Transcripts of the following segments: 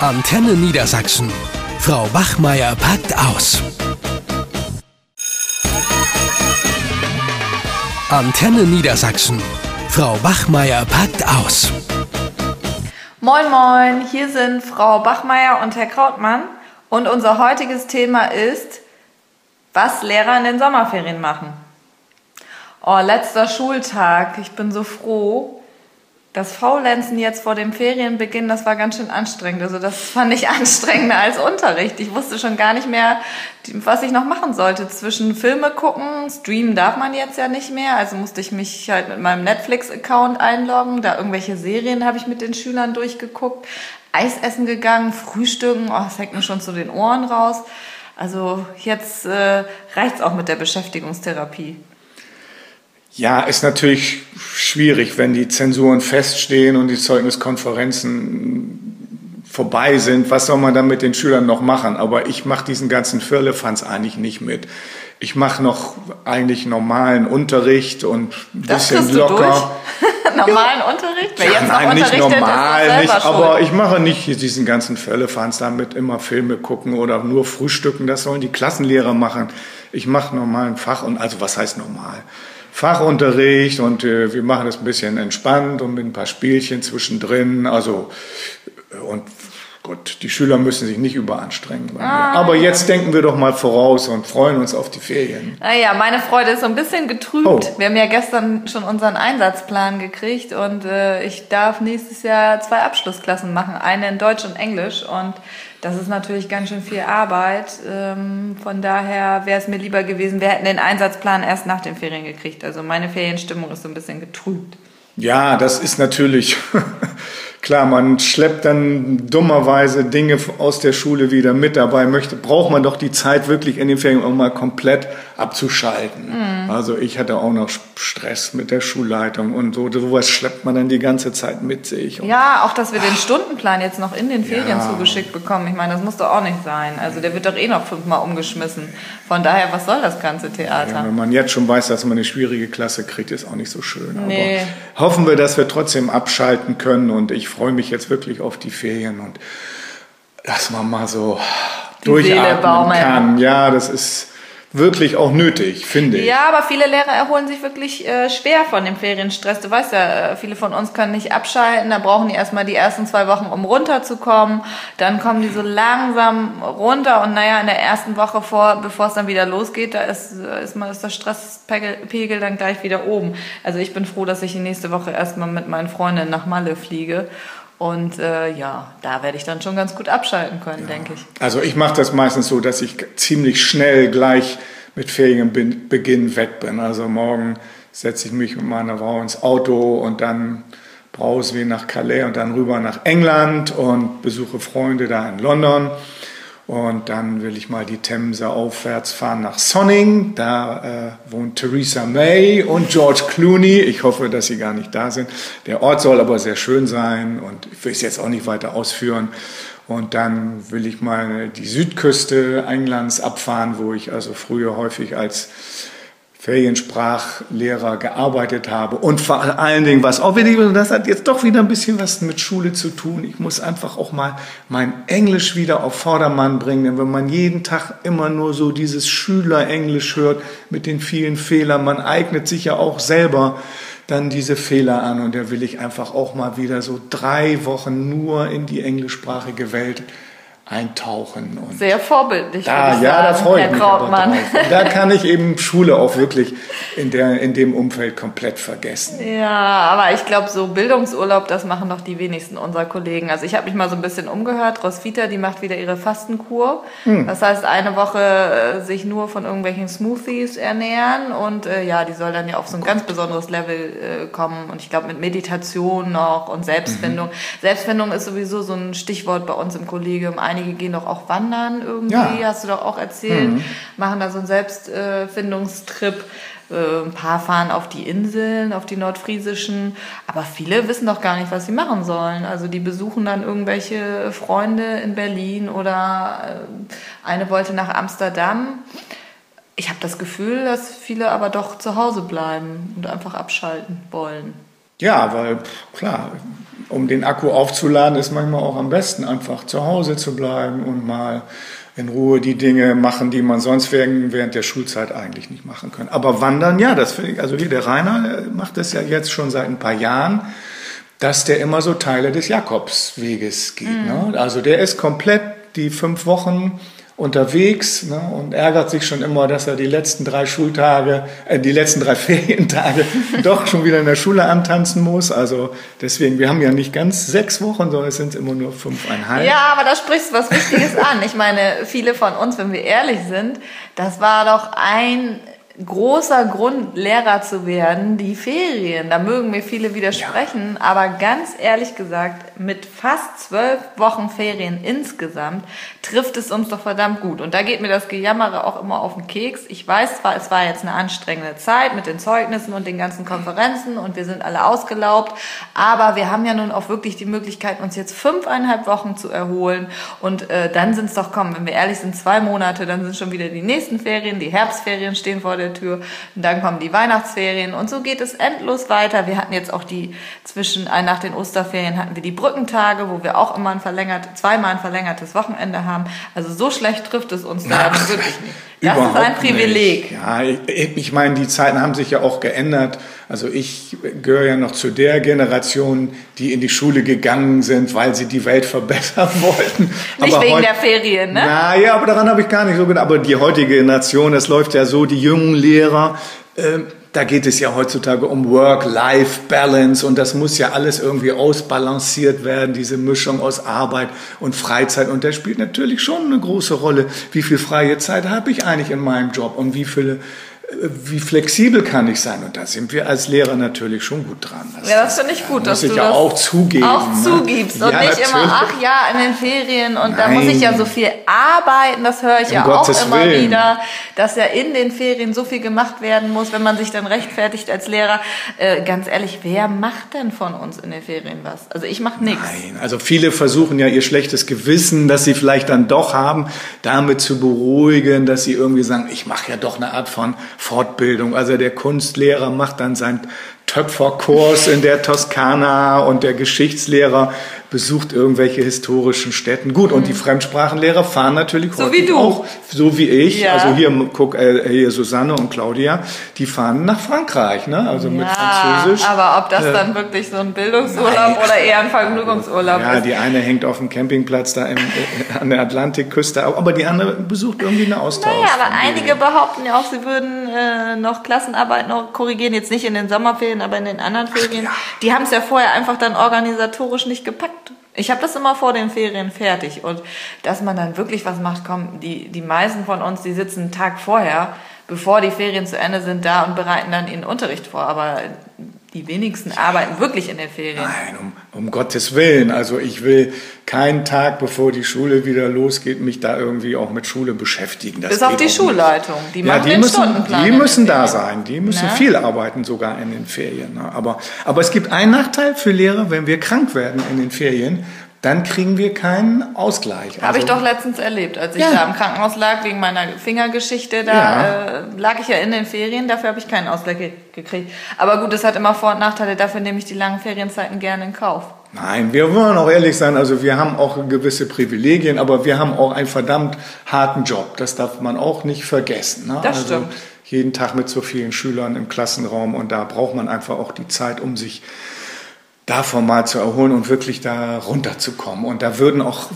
Antenne Niedersachsen. Frau Wachmeier packt aus. Antenne Niedersachsen. Frau Bachmeier packt aus. Moin, moin, hier sind Frau Bachmeier und Herr Krautmann. Und unser heutiges Thema ist, was Lehrer in den Sommerferien machen. Oh, letzter Schultag. Ich bin so froh. Das Faulenzen jetzt vor dem Ferienbeginn, das war ganz schön anstrengend. Also das fand ich anstrengender als Unterricht. Ich wusste schon gar nicht mehr, was ich noch machen sollte. Zwischen Filme gucken, streamen darf man jetzt ja nicht mehr. Also musste ich mich halt mit meinem Netflix-Account einloggen. Da irgendwelche Serien habe ich mit den Schülern durchgeguckt. Eis essen gegangen, frühstücken. Oh, das hängt mir schon zu den Ohren raus. Also jetzt äh, reicht's auch mit der Beschäftigungstherapie. Ja, ist natürlich schwierig, wenn die Zensuren feststehen und die Zeugniskonferenzen vorbei sind. Was soll man dann mit den Schülern noch machen? Aber ich mache diesen ganzen Firlefanz eigentlich nicht mit. Ich mache noch eigentlich normalen Unterricht und ein bisschen locker. normalen. Unterricht? Wer ja, jetzt nein, nicht normal, nicht, aber ich mache nicht diesen ganzen Firlefanz damit immer Filme gucken oder nur frühstücken. Das sollen die Klassenlehrer machen. Ich mache normalen Fach und also was heißt normal? Fachunterricht und äh, wir machen das ein bisschen entspannt und mit ein paar Spielchen zwischendrin. Also äh, und Gut, die Schüler müssen sich nicht überanstrengen. Ah. Aber jetzt denken wir doch mal voraus und freuen uns auf die Ferien. Naja, meine Freude ist so ein bisschen getrübt. Oh. Wir haben ja gestern schon unseren Einsatzplan gekriegt und äh, ich darf nächstes Jahr zwei Abschlussklassen machen, eine in Deutsch und Englisch. Und das ist natürlich ganz schön viel Arbeit. Ähm, von daher wäre es mir lieber gewesen, wir hätten den Einsatzplan erst nach den Ferien gekriegt. Also meine Ferienstimmung ist so ein bisschen getrübt. Ja, das ist natürlich Klar, man schleppt dann dummerweise Dinge aus der Schule wieder mit. Dabei möchte, braucht man doch die Zeit wirklich in den Ferien, um mal komplett abzuschalten. Mhm. Also ich hatte auch noch Stress mit der Schulleitung und so. Sowas schleppt man dann die ganze Zeit mit sich. ja, auch, dass wir den Stundenplan jetzt noch in den Ferien ja. zugeschickt bekommen. Ich meine, das muss doch auch nicht sein. Also der wird doch eh noch fünfmal umgeschmissen. Von daher, was soll das ganze Theater? Ja, wenn man jetzt schon weiß, dass man eine schwierige Klasse kriegt, ist auch nicht so schön. Nee. Aber hoffen wir, dass wir trotzdem abschalten können und ich freue mich jetzt wirklich auf die Ferien und dass man mal so die durchatmen kann. Ja, das ist wirklich auch nötig, finde ich. Ja, aber viele Lehrer erholen sich wirklich äh, schwer von dem Ferienstress. Du weißt ja, äh, viele von uns können nicht abschalten. Da brauchen die erstmal die ersten zwei Wochen, um runterzukommen. Dann kommen die so langsam runter und naja, in der ersten Woche vor, bevor es dann wieder losgeht, da ist, ist, mal, ist der Stresspegel dann gleich wieder oben. Also ich bin froh, dass ich die nächste Woche erstmal mit meinen Freundinnen nach Malle fliege und äh, ja, da werde ich dann schon ganz gut abschalten können, ja. denke ich. Also ich mache das meistens so, dass ich ziemlich schnell gleich mit Ferienbeginn weg bin. Also morgen setze ich mich mit meiner Frau ins Auto und dann brause wir nach Calais und dann rüber nach England und besuche Freunde da in London. Und dann will ich mal die Themse aufwärts fahren nach Sonning. Da äh, wohnt Theresa May und George Clooney. Ich hoffe, dass sie gar nicht da sind. Der Ort soll aber sehr schön sein und ich will es jetzt auch nicht weiter ausführen. Und dann will ich mal die Südküste Englands abfahren, wo ich also früher häufig als Feriensprachlehrer gearbeitet habe. Und vor allen Dingen, was auch wieder, das hat jetzt doch wieder ein bisschen was mit Schule zu tun. Ich muss einfach auch mal mein Englisch wieder auf Vordermann bringen. Denn wenn man jeden Tag immer nur so dieses Schülerenglisch hört mit den vielen Fehlern, man eignet sich ja auch selber dann diese Fehler an. Und da will ich einfach auch mal wieder so drei Wochen nur in die englischsprachige Welt eintauchen. Und Sehr vorbildlich. Da, ja, da freue ich mich. Da kann ich eben Schule auch wirklich in, der, in dem Umfeld komplett vergessen. Ja, aber ich glaube, so Bildungsurlaub, das machen doch die wenigsten unserer Kollegen. Also ich habe mich mal so ein bisschen umgehört. Roswitha, die macht wieder ihre Fastenkur. Hm. Das heißt, eine Woche äh, sich nur von irgendwelchen Smoothies ernähren und äh, ja, die soll dann ja auf so ein ganz besonderes Level äh, kommen. Und ich glaube, mit Meditation noch und Selbstfindung. Mhm. Selbstfindung ist sowieso so ein Stichwort bei uns im Kollegium einige gehen doch auch wandern irgendwie, ja. hast du doch auch erzählt, mhm. machen da so einen Selbstfindungstrip. Äh, ein paar fahren auf die Inseln, auf die nordfriesischen, aber viele wissen doch gar nicht, was sie machen sollen. Also die besuchen dann irgendwelche Freunde in Berlin oder äh, eine wollte nach Amsterdam. Ich habe das Gefühl, dass viele aber doch zu Hause bleiben und einfach abschalten wollen. Ja, weil klar, um den Akku aufzuladen, ist manchmal auch am besten einfach zu Hause zu bleiben und mal in Ruhe die Dinge machen, die man sonst während der Schulzeit eigentlich nicht machen kann. Aber wandern, ja, das finde ich, also hier der Rainer macht das ja jetzt schon seit ein paar Jahren, dass der immer so Teile des Jakobsweges geht. Mhm. Ne? Also der ist komplett die fünf Wochen unterwegs ne, und ärgert sich schon immer, dass er die letzten drei Schultage, äh, die letzten drei Ferientage doch schon wieder in der Schule antanzen muss. Also deswegen, wir haben ja nicht ganz sechs Wochen, sondern es sind immer nur fünfeinhalb. Ja, aber da sprichst du was Wichtiges an. Ich meine, viele von uns, wenn wir ehrlich sind, das war doch ein großer Grund, Lehrer zu werden, die Ferien. Da mögen mir viele widersprechen, ja. aber ganz ehrlich gesagt, mit fast zwölf Wochen Ferien insgesamt trifft es uns doch verdammt gut. Und da geht mir das Gejammere auch immer auf den Keks. Ich weiß zwar, es war jetzt eine anstrengende Zeit mit den Zeugnissen und den ganzen Konferenzen und wir sind alle ausgelaugt, aber wir haben ja nun auch wirklich die Möglichkeit, uns jetzt fünfeinhalb Wochen zu erholen und äh, dann sind es doch, komm, wenn wir ehrlich sind, zwei Monate, dann sind schon wieder die nächsten Ferien, die Herbstferien stehen vor der der Tür. Und dann kommen die Weihnachtsferien und so geht es endlos weiter. Wir hatten jetzt auch die zwischen äh, nach den Osterferien hatten wir die Brückentage, wo wir auch immer ein verlängert, zweimal ein verlängertes Wochenende haben. Also so schlecht trifft es uns da wirklich nicht. Das ist ein Privileg. Nicht. Ja, ich, ich meine, die Zeiten haben sich ja auch geändert. Also ich gehöre ja noch zu der Generation, die in die Schule gegangen sind, weil sie die Welt verbessern wollten. Nicht aber wegen der Ferien, ne? Naja, aber daran habe ich gar nicht so gedacht. Aber die heutige Generation, es läuft ja so, die jungen Lehrer, äh, da geht es ja heutzutage um Work-Life-Balance und das muss ja alles irgendwie ausbalanciert werden, diese Mischung aus Arbeit und Freizeit. Und das spielt natürlich schon eine große Rolle. Wie viel freie Zeit habe ich eigentlich in meinem Job und wie viele wie flexibel kann ich sein? Und da sind wir als Lehrer natürlich schon gut dran. Das, ja, das finde ich gut, dass du ja das auch zugeben. Auch ne? zugibst und ja, nicht natürlich. immer, ach ja, in den Ferien und Nein. da muss ich ja so viel arbeiten, das höre ich um ja Gottes auch immer Willen. wieder, dass ja in den Ferien so viel gemacht werden muss, wenn man sich dann rechtfertigt als Lehrer. Äh, ganz ehrlich, wer macht denn von uns in den Ferien was? Also ich mache nichts. Nein, also viele versuchen ja ihr schlechtes Gewissen, das sie vielleicht dann doch haben, damit zu beruhigen, dass sie irgendwie sagen, ich mache ja doch eine Art von Fortbildung. Also der Kunstlehrer macht dann sein Töpferkurs in der Toskana und der Geschichtslehrer besucht irgendwelche historischen Städten. Gut, und die mhm. Fremdsprachenlehrer fahren natürlich so wie du. auch, so wie ich. Ja. Also hier, guck, äh, hier Susanne und Claudia, die fahren nach Frankreich, ne? Also ja, mit Französisch. Aber ob das äh, dann wirklich so ein Bildungsurlaub nein. oder eher ein Vergnügungsurlaub ja, ist? Ja, die eine hängt auf dem Campingplatz da im, äh, an der Atlantikküste, aber die andere besucht irgendwie eine Austausch. Naja, aber einige behaupten ja auch, sie würden äh, noch Klassenarbeit noch korrigieren, jetzt nicht in den Sommerferien Ferien, aber in den anderen Ferien, ja. die haben es ja vorher einfach dann organisatorisch nicht gepackt. Ich habe das immer vor den Ferien fertig und dass man dann wirklich was macht, komm, die, die meisten von uns, die sitzen einen Tag vorher, bevor die Ferien zu Ende sind, da und bereiten dann ihren Unterricht vor. Aber die wenigsten arbeiten wirklich in den Ferien. Nein, um, um, Gottes Willen. Also ich will keinen Tag, bevor die Schule wieder losgeht, mich da irgendwie auch mit Schule beschäftigen. Das Bis auf die Schulleitung. Die ja, die müssen, Die müssen da sein. Die müssen Na? viel arbeiten, sogar in den Ferien. Ne? Aber, aber es gibt einen Nachteil für Lehrer, wenn wir krank werden in den Ferien dann kriegen wir keinen Ausgleich. Habe also, ich doch letztens erlebt, als ich ja. da im Krankenhaus lag wegen meiner Fingergeschichte. Da ja. äh, lag ich ja in den Ferien, dafür habe ich keinen Ausgleich gekriegt. Aber gut, es hat immer Vor- und Nachteile, dafür nehme ich die langen Ferienzeiten gerne in Kauf. Nein, wir wollen auch ehrlich sein, also wir haben auch gewisse Privilegien, aber wir haben auch einen verdammt harten Job. Das darf man auch nicht vergessen. Ne? Das also stimmt. Jeden Tag mit so vielen Schülern im Klassenraum und da braucht man einfach auch die Zeit, um sich davon mal zu erholen und wirklich da runterzukommen. Und da würden auch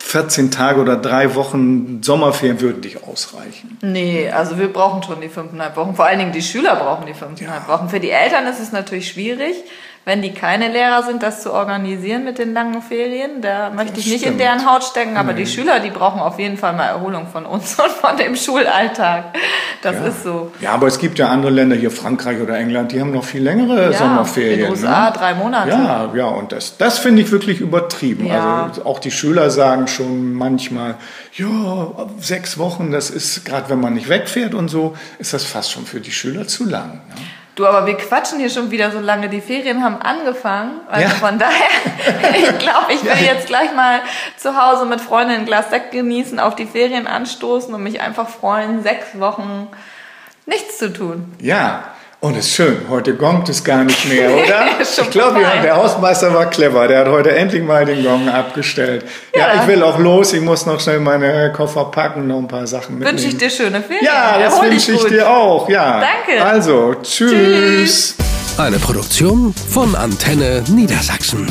14 Tage oder drei Wochen Sommerferien würden nicht ausreichen. Nee, also wir brauchen schon die fünfeinhalb Wochen. Vor allen Dingen die Schüler brauchen die fünfeinhalb ja. Wochen. Für die Eltern ist es natürlich schwierig, wenn die keine Lehrer sind, das zu organisieren mit den langen Ferien. Da möchte ich nicht in deren Haut stecken, aber nee. die Schüler, die brauchen auf jeden Fall mal Erholung von uns und von dem Schulalltag. Das ja. ist so. Ja, aber es gibt ja andere Länder, hier Frankreich oder England, die haben noch viel längere ja, Sommerferien. In USA ne? drei Monate. Ja, ja, und das, das finde ich wirklich übertrieben. Ja. Also auch die Schüler sagen schon manchmal, ja, sechs Wochen, das ist, gerade wenn man nicht wegfährt und so, ist das fast schon für die Schüler zu lang. Ne? Du, aber wir quatschen hier schon wieder so lange. Die Ferien haben angefangen. Also ja. von daher, ich glaube, ich will ja. jetzt gleich mal zu Hause mit Freunden ein Glas Sekt genießen, auf die Ferien anstoßen und mich einfach freuen, sechs Wochen nichts zu tun. Ja, Und es ist schön, heute gongt es gar nicht mehr, oder? Ich glaube, der Hausmeister war clever. Der hat heute endlich mal den Gong abgestellt. Ja, Ja. ich will auch los. Ich muss noch schnell meine Koffer packen, noch ein paar Sachen mitnehmen. Wünsche ich dir schöne Ferien. Ja, das wünsche ich gut. dir auch. Ja. Danke. Also, tschüss. Tschüss. Eine Produktion von Antenne Niedersachsen.